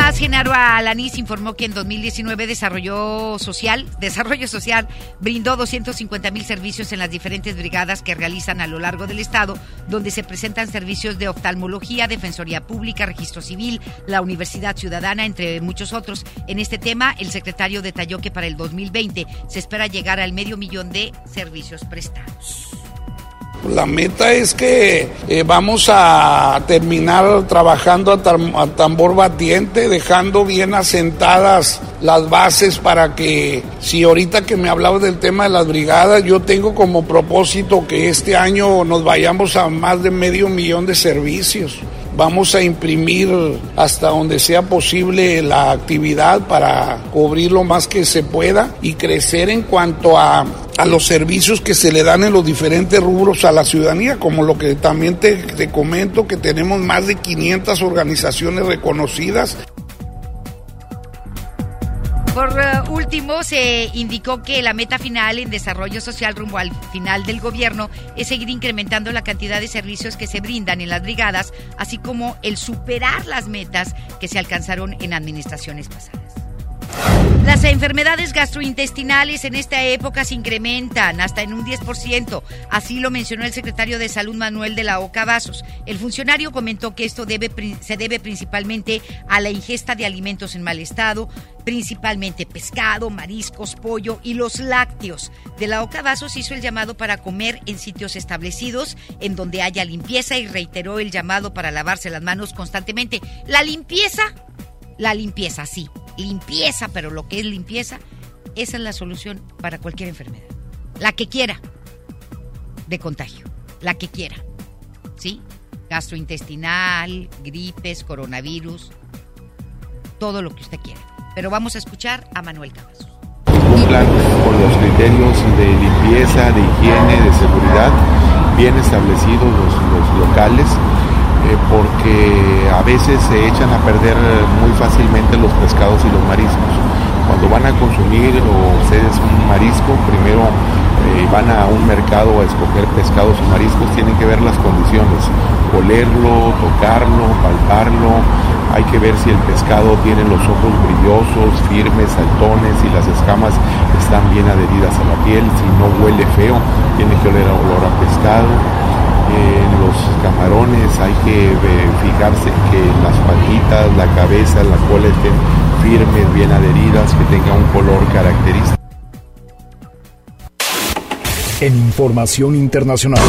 Además, Genaro Alanís informó que en 2019 Desarrollo Social, Desarrollo Social brindó 250 mil servicios en las diferentes brigadas que realizan a lo largo del estado, donde se presentan servicios de oftalmología, defensoría pública, registro civil, la Universidad Ciudadana, entre muchos otros. En este tema, el secretario detalló que para el 2020 se espera llegar al medio millón de servicios prestados. La meta es que eh, vamos a terminar trabajando a, tambor batiente, dejando bien asentadas las bases para que, si ahorita que me hablaba del tema de las brigadas, yo tengo como propósito que este año nos vayamos a más de medio millón de servicios. Vamos a imprimir hasta donde sea posible la actividad para cubrir lo más que se pueda y crecer en cuanto a, a los servicios que se le dan en los diferentes rubros a la ciudadanía, como lo que también te, te comento, que tenemos más de 500 organizaciones reconocidas por eh, último, se indicó que la meta final en desarrollo social rumbo al final del gobierno es seguir incrementando la cantidad de servicios que se brindan en las brigadas, así como el superar las metas que se alcanzaron en administraciones pasadas. Las enfermedades gastrointestinales en esta época se incrementan hasta en un 10%, así lo mencionó el secretario de Salud Manuel de la Oca Vasos. El funcionario comentó que esto se debe principalmente a la ingesta de alimentos en mal estado, principalmente pescado, mariscos, pollo y los lácteos. De la Oca Vasos hizo el llamado para comer en sitios establecidos en donde haya limpieza y reiteró el llamado para lavarse las manos constantemente. La limpieza, la limpieza, sí limpieza, pero lo que es limpieza, esa es la solución para cualquier enfermedad. La que quiera de contagio, la que quiera. ¿Sí? Gastrointestinal, gripes, coronavirus, todo lo que usted quiera. Pero vamos a escuchar a Manuel Cavazos. Cumplan con los criterios de limpieza, de higiene, de seguridad bien establecidos los, locales porque a veces se echan a perder muy fácilmente los pescados y los mariscos. Cuando van a consumir o ustedes un marisco, primero eh, van a un mercado a escoger pescados y mariscos, tienen que ver las condiciones, olerlo, tocarlo, palparlo, hay que ver si el pescado tiene los ojos brillosos, firmes, saltones, y las escamas están bien adheridas a la piel, si no huele feo, tiene que oler olor a pescado en los camarones hay que fijarse que las patitas, la cabeza, la cola estén firmes, bien adheridas, que tenga un color característico. En información internacional.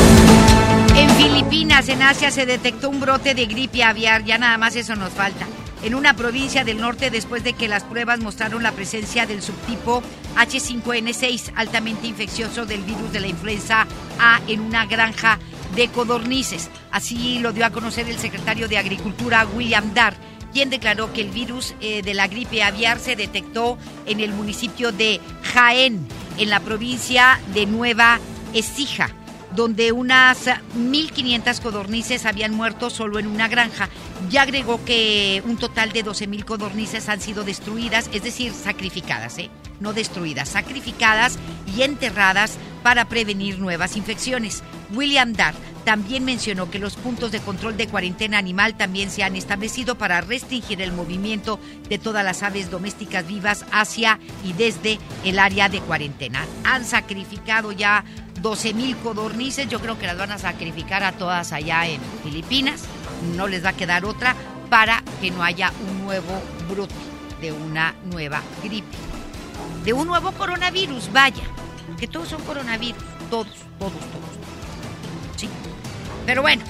En Filipinas, en Asia, se detectó un brote de gripe aviar. Ya nada más eso nos falta. En una provincia del norte, después de que las pruebas mostraron la presencia del subtipo H5N6, altamente infeccioso del virus de la influenza A en una granja de codornices. Así lo dio a conocer el secretario de Agricultura, William Darr, quien declaró que el virus eh, de la gripe aviar se detectó en el municipio de Jaén, en la provincia de Nueva Ecija donde unas 1.500 codornices habían muerto solo en una granja. Ya agregó que un total de 12.000 codornices han sido destruidas, es decir, sacrificadas, ¿eh? no destruidas, sacrificadas y enterradas para prevenir nuevas infecciones. William Darr también mencionó que los puntos de control de cuarentena animal también se han establecido para restringir el movimiento de todas las aves domésticas vivas hacia y desde el área de cuarentena. Han sacrificado ya 12 mil codornices, yo creo que las van a sacrificar a todas allá en Filipinas, no les va a quedar otra para que no haya un nuevo brote de una nueva gripe, de un nuevo coronavirus, vaya, que todos son coronavirus, todos, todos, todos. Sí. Pero bueno,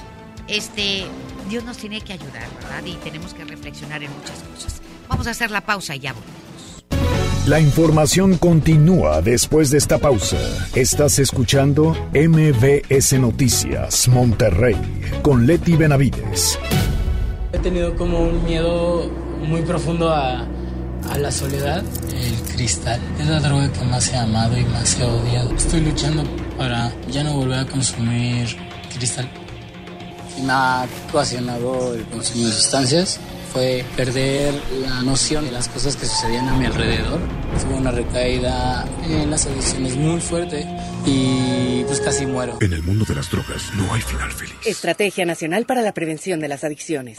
este Dios nos tiene que ayudar, ¿verdad? Y tenemos que reflexionar en muchas cosas. Vamos a hacer la pausa y ya volvemos. La información continúa después de esta pausa. Estás escuchando MBS Noticias Monterrey con Leti Benavides. He tenido como un miedo muy profundo a, a la soledad. El cristal es la droga que más he amado y más he odiado. Estoy luchando para ya no volver a consumir cristal. Me ha ocasionado el consumo de sustancias fue perder la noción de las cosas que sucedían a mi alrededor. Tuve una recaída en las adicciones muy fuerte y pues casi muero. En el mundo de las drogas no hay final feliz. Estrategia Nacional para la Prevención de las Adicciones.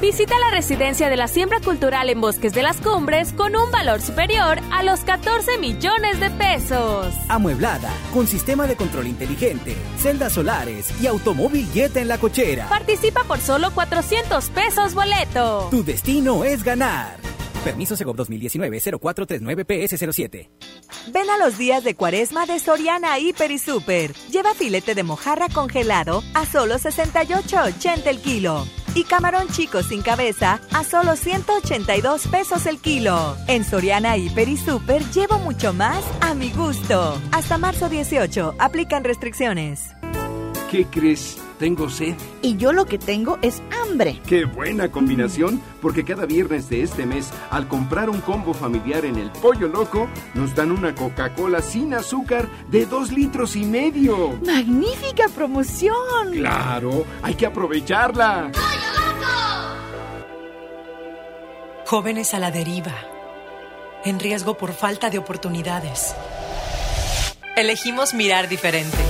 Visita la residencia de la siembra cultural en Bosques de las Cumbres con un valor superior a los 14 millones de pesos. Amueblada, con sistema de control inteligente, celdas solares y automóvil jet en la cochera. Participa por solo 400 pesos boleto. Tu destino es ganar. Permiso Segov 2019-0439-PS07. Ven a los días de cuaresma de Soriana Hiper y Super. Lleva filete de mojarra congelado a solo 68.80 el kilo. Y camarón chico sin cabeza a solo 182 pesos el kilo. En Soriana Hiper y Super llevo mucho más a mi gusto. Hasta marzo 18. Aplican restricciones. ¿Qué crees? Tengo sed. Y yo lo que tengo es hambre. ¡Qué buena combinación! Porque cada viernes de este mes, al comprar un combo familiar en el Pollo Loco, nos dan una Coca-Cola sin azúcar de dos litros y medio. ¡Magnífica promoción! ¡Claro! ¡Hay que aprovecharla! Jóvenes a la deriva. En riesgo por falta de oportunidades. Elegimos mirar diferente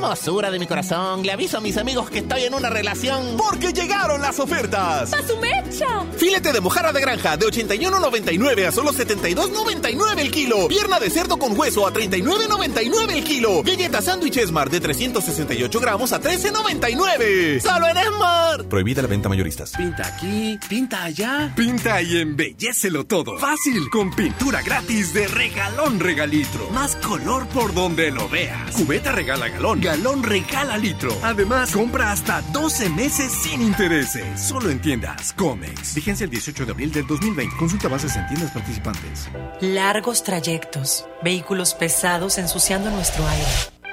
Hermosura de mi corazón, le aviso a mis amigos que estoy en una relación. Porque llegaron las ofertas. ¡A su mecha! Filete de mojarra de granja de 81.99 a solo 72.99 el kilo. Pierna de cerdo con hueso a 39.99 el kilo. Galleta sándwich Esmar de 368 gramos a 13.99. ¡Solo en Esmar! Prohibida la venta mayoristas. Pinta aquí, pinta allá. Pinta y embellecelo todo. Fácil, con pintura gratis de regalón regalitro. Más color por donde lo veas. Cubeta regala galón, galón regala litro. Además, compra hasta 12 meses sin intereses. Solo en tiendas Comex. Vigencia el 18 de abril del 2020. Consulta bases en tiendas participantes. Largos trayectos, vehículos pesados ensuciando nuestro aire.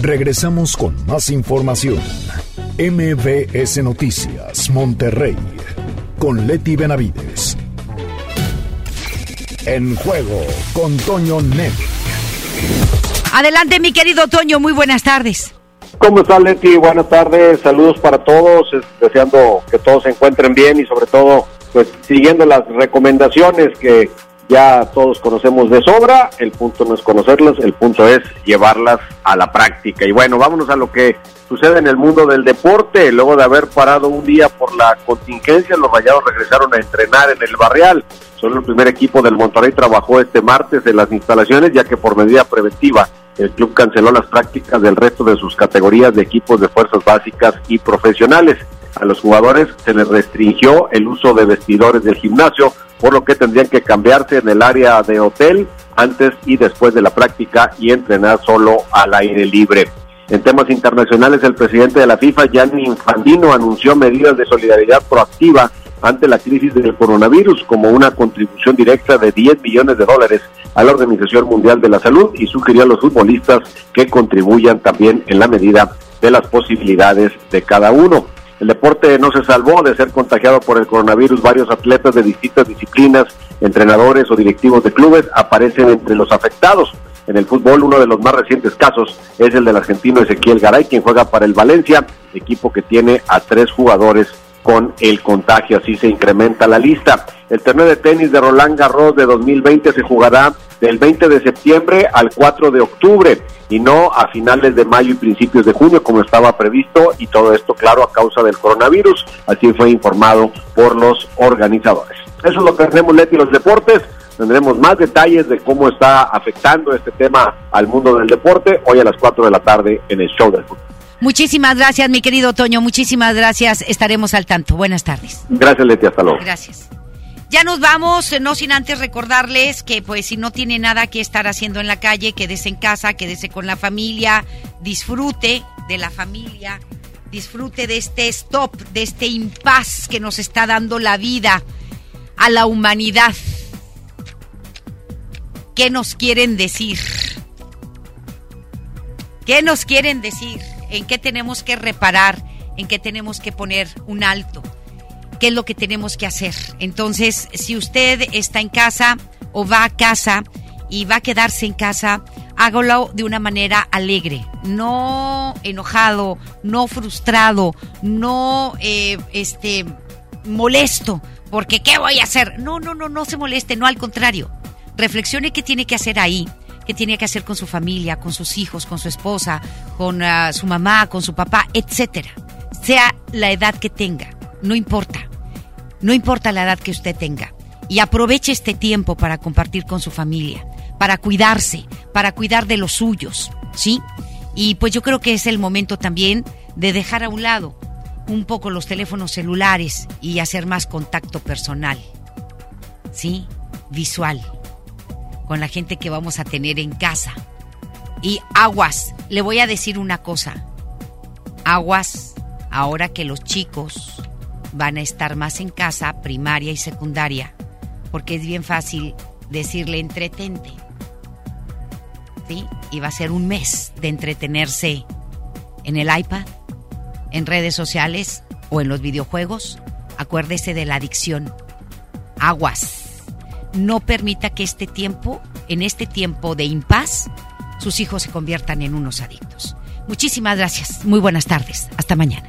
Regresamos con más información. MBS Noticias, Monterrey, con Leti Benavides. En juego con Toño Net. Adelante, mi querido Toño, muy buenas tardes. ¿Cómo está Leti? Buenas tardes, saludos para todos, deseando que todos se encuentren bien y sobre todo, pues siguiendo las recomendaciones que ya todos conocemos de sobra, el punto no es conocerlas, el punto es llevarlas a la práctica. Y bueno, vámonos a lo que sucede en el mundo del deporte. Luego de haber parado un día por la contingencia, los Rayados regresaron a entrenar en el Barrial. Solo el primer equipo del Monterrey trabajó este martes en las instalaciones, ya que por medida preventiva el club canceló las prácticas del resto de sus categorías de equipos de fuerzas básicas y profesionales. A los jugadores se les restringió el uso de vestidores del gimnasio, por lo que tendrían que cambiarse en el área de hotel antes y después de la práctica y entrenar solo al aire libre. En temas internacionales, el presidente de la FIFA, Gianni Infantino, anunció medidas de solidaridad proactiva ante la crisis del coronavirus como una contribución directa de 10 millones de dólares a la Organización Mundial de la Salud y sugirió a los futbolistas que contribuyan también en la medida de las posibilidades de cada uno. El deporte no se salvó de ser contagiado por el coronavirus. Varios atletas de distintas disciplinas, entrenadores o directivos de clubes aparecen entre los afectados. En el fútbol, uno de los más recientes casos es el del argentino Ezequiel Garay, quien juega para el Valencia, equipo que tiene a tres jugadores con el contagio, así se incrementa la lista. El torneo de tenis de Roland Garros de 2020 se jugará del 20 de septiembre al 4 de octubre y no a finales de mayo y principios de junio como estaba previsto y todo esto claro a causa del coronavirus, así fue informado por los organizadores. Eso es lo que tenemos Leti los deportes. Tendremos más detalles de cómo está afectando este tema al mundo del deporte hoy a las 4 de la tarde en el show del fútbol. Muchísimas gracias, mi querido Toño. Muchísimas gracias. Estaremos al tanto. Buenas tardes. Gracias, Leti. Hasta luego. Gracias. Ya nos vamos, no sin antes recordarles que pues si no tiene nada que estar haciendo en la calle, quédese en casa, quédese con la familia, disfrute de la familia, disfrute de este stop, de este impas que nos está dando la vida a la humanidad. ¿Qué nos quieren decir? ¿Qué nos quieren decir? ¿En qué tenemos que reparar? ¿En qué tenemos que poner un alto? Qué es lo que tenemos que hacer. Entonces, si usted está en casa o va a casa y va a quedarse en casa, hágalo de una manera alegre, no enojado, no frustrado, no eh, este molesto, porque ¿qué voy a hacer? No, no, no, no se moleste, no al contrario. Reflexione qué tiene que hacer ahí, qué tiene que hacer con su familia, con sus hijos, con su esposa, con ah, su mamá, con su papá, etcétera. Sea la edad que tenga, no importa. No importa la edad que usted tenga. Y aproveche este tiempo para compartir con su familia, para cuidarse, para cuidar de los suyos, ¿sí? Y pues yo creo que es el momento también de dejar a un lado un poco los teléfonos celulares y hacer más contacto personal, ¿sí? Visual, con la gente que vamos a tener en casa. Y aguas, le voy a decir una cosa, aguas, ahora que los chicos van a estar más en casa, primaria y secundaria, porque es bien fácil decirle entretente. ¿Sí? Y va a ser un mes de entretenerse en el iPad, en redes sociales o en los videojuegos. Acuérdese de la adicción. Aguas. No permita que este tiempo, en este tiempo de impas, sus hijos se conviertan en unos adictos. Muchísimas gracias. Muy buenas tardes. Hasta mañana.